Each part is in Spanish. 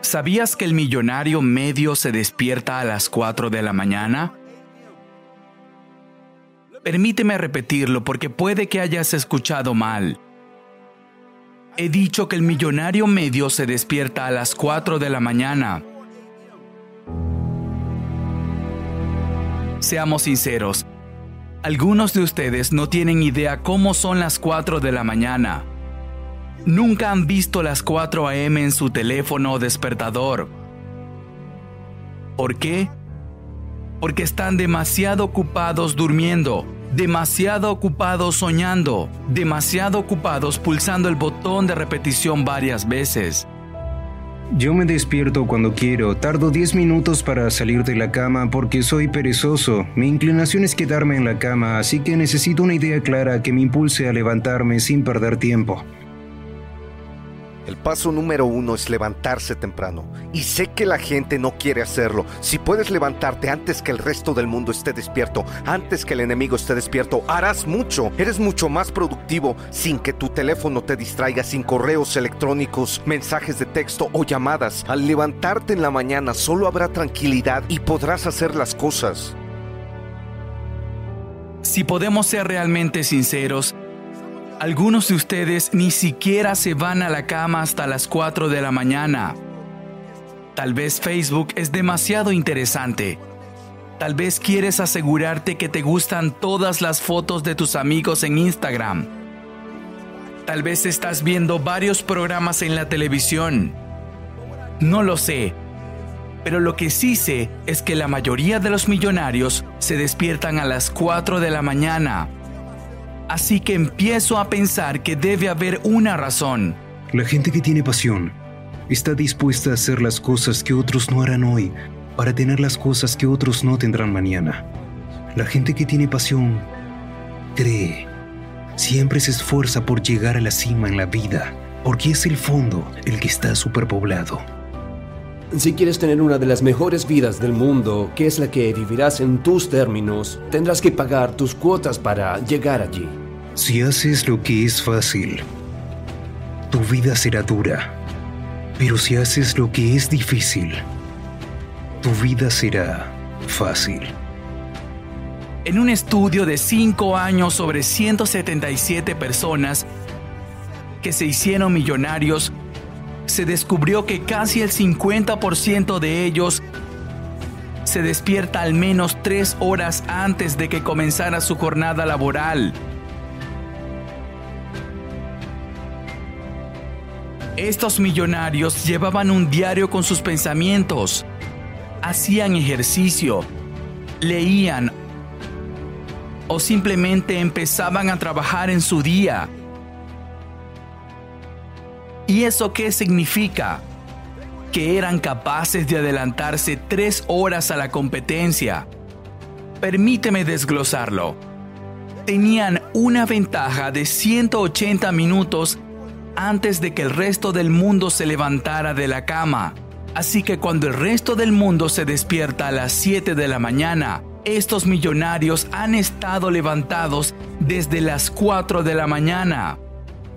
¿Sabías que el millonario medio se despierta a las 4 de la mañana? Permíteme repetirlo porque puede que hayas escuchado mal. He dicho que el millonario medio se despierta a las 4 de la mañana. Seamos sinceros, algunos de ustedes no tienen idea cómo son las 4 de la mañana. Nunca han visto las 4 a.m. en su teléfono o despertador. ¿Por qué? Porque están demasiado ocupados durmiendo, demasiado ocupados soñando, demasiado ocupados pulsando el botón de repetición varias veces. Yo me despierto cuando quiero, tardo 10 minutos para salir de la cama porque soy perezoso. Mi inclinación es quedarme en la cama, así que necesito una idea clara que me impulse a levantarme sin perder tiempo. El paso número uno es levantarse temprano. Y sé que la gente no quiere hacerlo. Si puedes levantarte antes que el resto del mundo esté despierto, antes que el enemigo esté despierto, harás mucho. Eres mucho más productivo sin que tu teléfono te distraiga, sin correos electrónicos, mensajes de texto o llamadas. Al levantarte en la mañana solo habrá tranquilidad y podrás hacer las cosas. Si podemos ser realmente sinceros, algunos de ustedes ni siquiera se van a la cama hasta las 4 de la mañana. Tal vez Facebook es demasiado interesante. Tal vez quieres asegurarte que te gustan todas las fotos de tus amigos en Instagram. Tal vez estás viendo varios programas en la televisión. No lo sé. Pero lo que sí sé es que la mayoría de los millonarios se despiertan a las 4 de la mañana Así que empiezo a pensar que debe haber una razón. La gente que tiene pasión está dispuesta a hacer las cosas que otros no harán hoy para tener las cosas que otros no tendrán mañana. La gente que tiene pasión cree, siempre se esfuerza por llegar a la cima en la vida, porque es el fondo el que está superpoblado. Si quieres tener una de las mejores vidas del mundo, que es la que vivirás en tus términos, tendrás que pagar tus cuotas para llegar allí. Si haces lo que es fácil, tu vida será dura. Pero si haces lo que es difícil, tu vida será fácil. En un estudio de 5 años sobre 177 personas que se hicieron millonarios, se descubrió que casi el 50% de ellos se despierta al menos tres horas antes de que comenzara su jornada laboral. Estos millonarios llevaban un diario con sus pensamientos, hacían ejercicio, leían o simplemente empezaban a trabajar en su día. ¿Y eso qué significa? Que eran capaces de adelantarse tres horas a la competencia. Permíteme desglosarlo. Tenían una ventaja de 180 minutos antes de que el resto del mundo se levantara de la cama. Así que cuando el resto del mundo se despierta a las 7 de la mañana, estos millonarios han estado levantados desde las 4 de la mañana.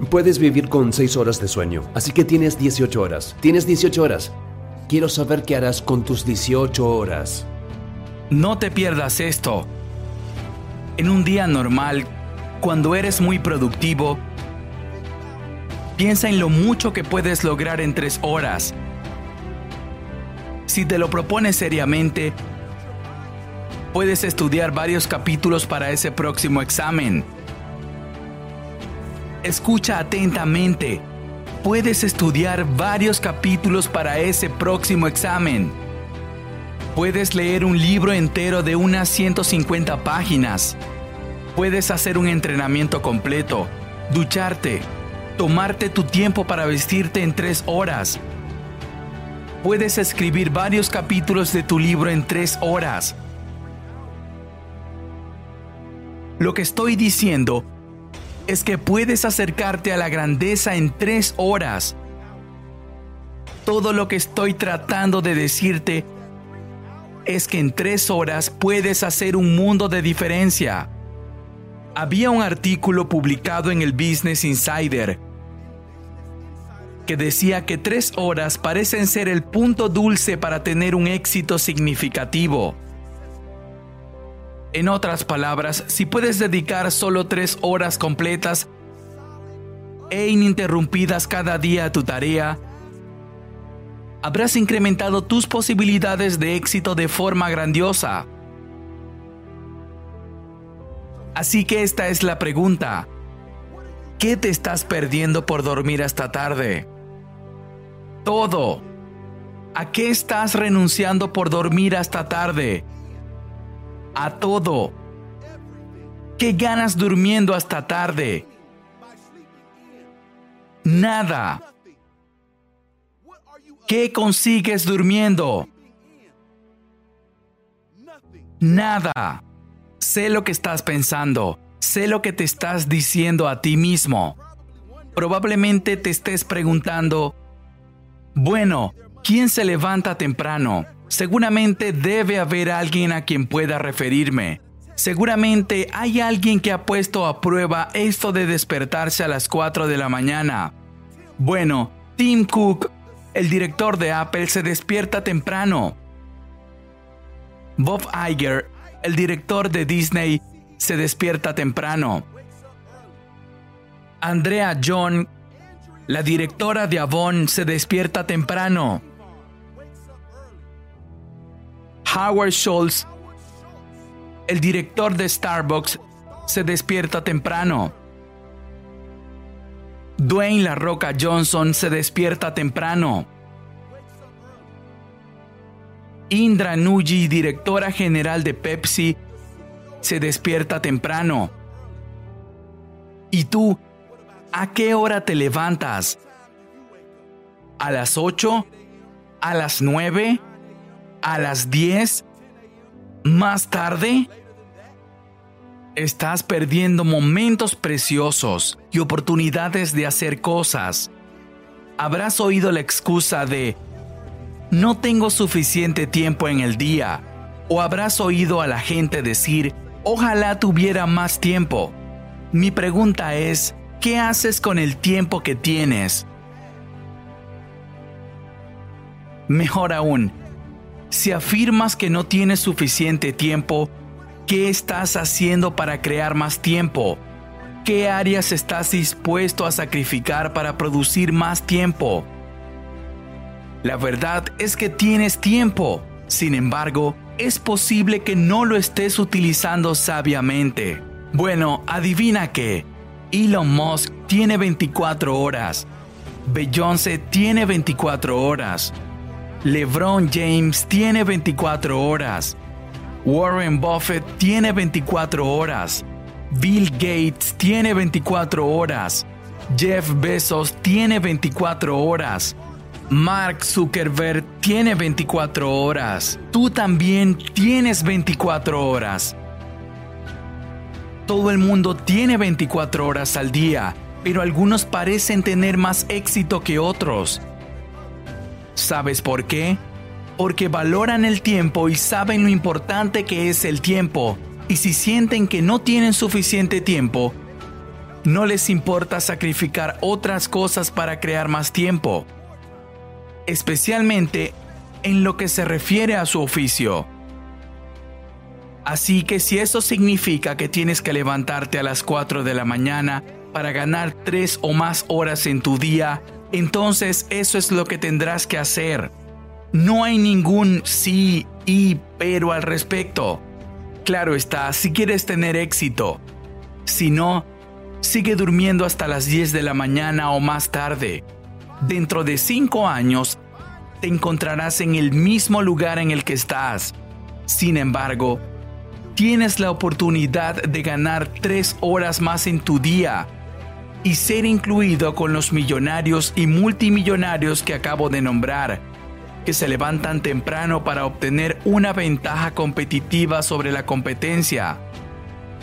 Puedes vivir con 6 horas de sueño, así que tienes 18 horas. Tienes 18 horas. Quiero saber qué harás con tus 18 horas. No te pierdas esto. En un día normal, Cuando eres muy productivo, piensa en lo mucho que puedes lograr en tres horas. Si te lo propones seriamente, puedes estudiar varios capítulos para ese próximo examen. Escucha atentamente. Puedes estudiar varios capítulos para ese próximo examen. Puedes leer un libro entero de unas 150 páginas. Puedes hacer un entrenamiento completo, ducharte, tomarte tu tiempo para vestirte en tres horas. Puedes escribir varios capítulos de tu libro en tres horas. Lo que estoy diciendo es que puedes acercarte a la grandeza en tres horas. Todo lo que estoy tratando de decirte es que en tres horas puedes hacer un mundo de diferencia. Había un artículo publicado en el Business Insider que decía que tres horas parecen ser el punto dulce para tener un éxito significativo. En otras palabras, si puedes dedicar solo tres horas completas e ininterrumpidas cada día a tu tarea, habrás incrementado tus posibilidades de éxito de forma grandiosa. Así que esta es la pregunta. ¿Qué te estás perdiendo por dormir hasta tarde? Todo. ¿A qué estás renunciando por dormir hasta tarde? A todo. ¿Qué ganas durmiendo hasta tarde? Nada. ¿Qué consigues durmiendo? Nada. Sé lo que estás pensando. Sé lo que te estás diciendo a ti mismo. Probablemente te estés preguntando, bueno, ¿quién se levanta temprano? Seguramente debe haber alguien a quien pueda referirme. Seguramente hay alguien que ha puesto a prueba esto de despertarse a las 4 de la mañana. Bueno, Tim Cook el director de Apple se despierta temprano. Bob Iger, el director de Disney, se despierta temprano. Andrea John, la directora de Avon, se despierta temprano. Howard Schultz, el director de Starbucks, se despierta temprano. Dwayne La Roca Johnson se despierta temprano. Indra Nuji, directora general de Pepsi, se despierta temprano. ¿Y tú, a qué hora te levantas? ¿A las 8? ¿A las 9? ¿A las 10? ¿Más tarde? Estás perdiendo momentos preciosos y oportunidades de hacer cosas. Habrás oído la excusa de no tengo suficiente tiempo en el día o habrás oído a la gente decir ojalá tuviera más tiempo. Mi pregunta es, ¿qué haces con el tiempo que tienes? Mejor aún, si afirmas que no tienes suficiente tiempo, ¿Qué estás haciendo para crear más tiempo? ¿Qué áreas estás dispuesto a sacrificar para producir más tiempo? La verdad es que tienes tiempo. Sin embargo, es posible que no lo estés utilizando sabiamente. Bueno, adivina qué. Elon Musk tiene 24 horas. Beyoncé tiene 24 horas. LeBron James tiene 24 horas. Warren Buffett tiene 24 horas. Bill Gates tiene 24 horas. Jeff Bezos tiene 24 horas. Mark Zuckerberg tiene 24 horas. Tú también tienes 24 horas. Todo el mundo tiene 24 horas al día, pero algunos parecen tener más éxito que otros. ¿Sabes por qué? porque valoran el tiempo y saben lo importante que es el tiempo. Y si sienten que no tienen suficiente tiempo, no les importa sacrificar otras cosas para crear más tiempo, especialmente en lo que se refiere a su oficio. Así que si eso significa que tienes que levantarte a las 4 de la mañana para ganar 3 o más horas en tu día, entonces eso es lo que tendrás que hacer. No hay ningún sí y pero al respecto. Claro está, si quieres tener éxito. Si no, sigue durmiendo hasta las 10 de la mañana o más tarde. Dentro de 5 años, te encontrarás en el mismo lugar en el que estás. Sin embargo, tienes la oportunidad de ganar 3 horas más en tu día y ser incluido con los millonarios y multimillonarios que acabo de nombrar, que se levantan temprano para obtener una ventaja competitiva sobre la competencia.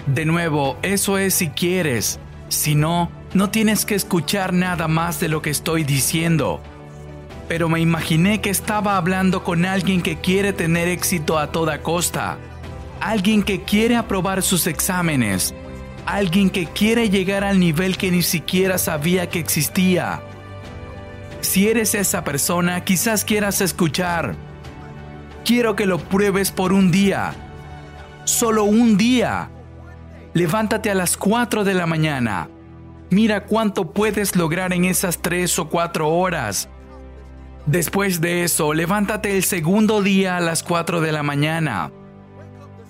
De nuevo, eso es si quieres. Si no, no tienes que escuchar nada más de lo que estoy diciendo. Pero me imaginé que estaba hablando con alguien que quiere tener éxito a toda costa. Alguien que quiere aprobar sus exámenes. Alguien que quiere llegar al nivel que ni siquiera sabía que existía. Si eres esa persona, quizás quieras escuchar. Quiero que lo pruebes por un día. Solo un día levántate a las 4 de la mañana. Mira cuánto puedes lograr en esas 3 o 4 horas. Después de eso, levántate el segundo día a las 4 de la mañana.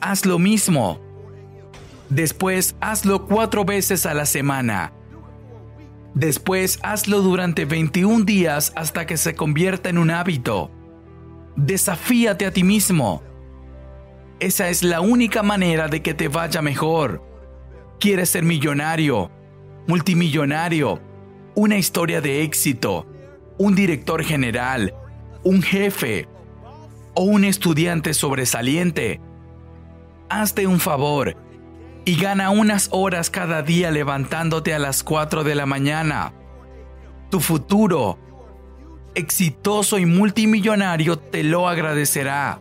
Haz lo mismo. Después, hazlo cuatro veces a la semana. Después, hazlo durante 21 días hasta que se convierta en un hábito. Desafíate a ti mismo. Esa es la única manera de que te vaya mejor. ¿Quieres ser millonario? Multimillonario? ¿Una historia de éxito? ¿Un director general? ¿Un jefe? ¿O un estudiante sobresaliente? Hazte un favor y gana unas horas cada día levantándote a las 4 de la mañana. Tu futuro, exitoso y multimillonario, te lo agradecerá.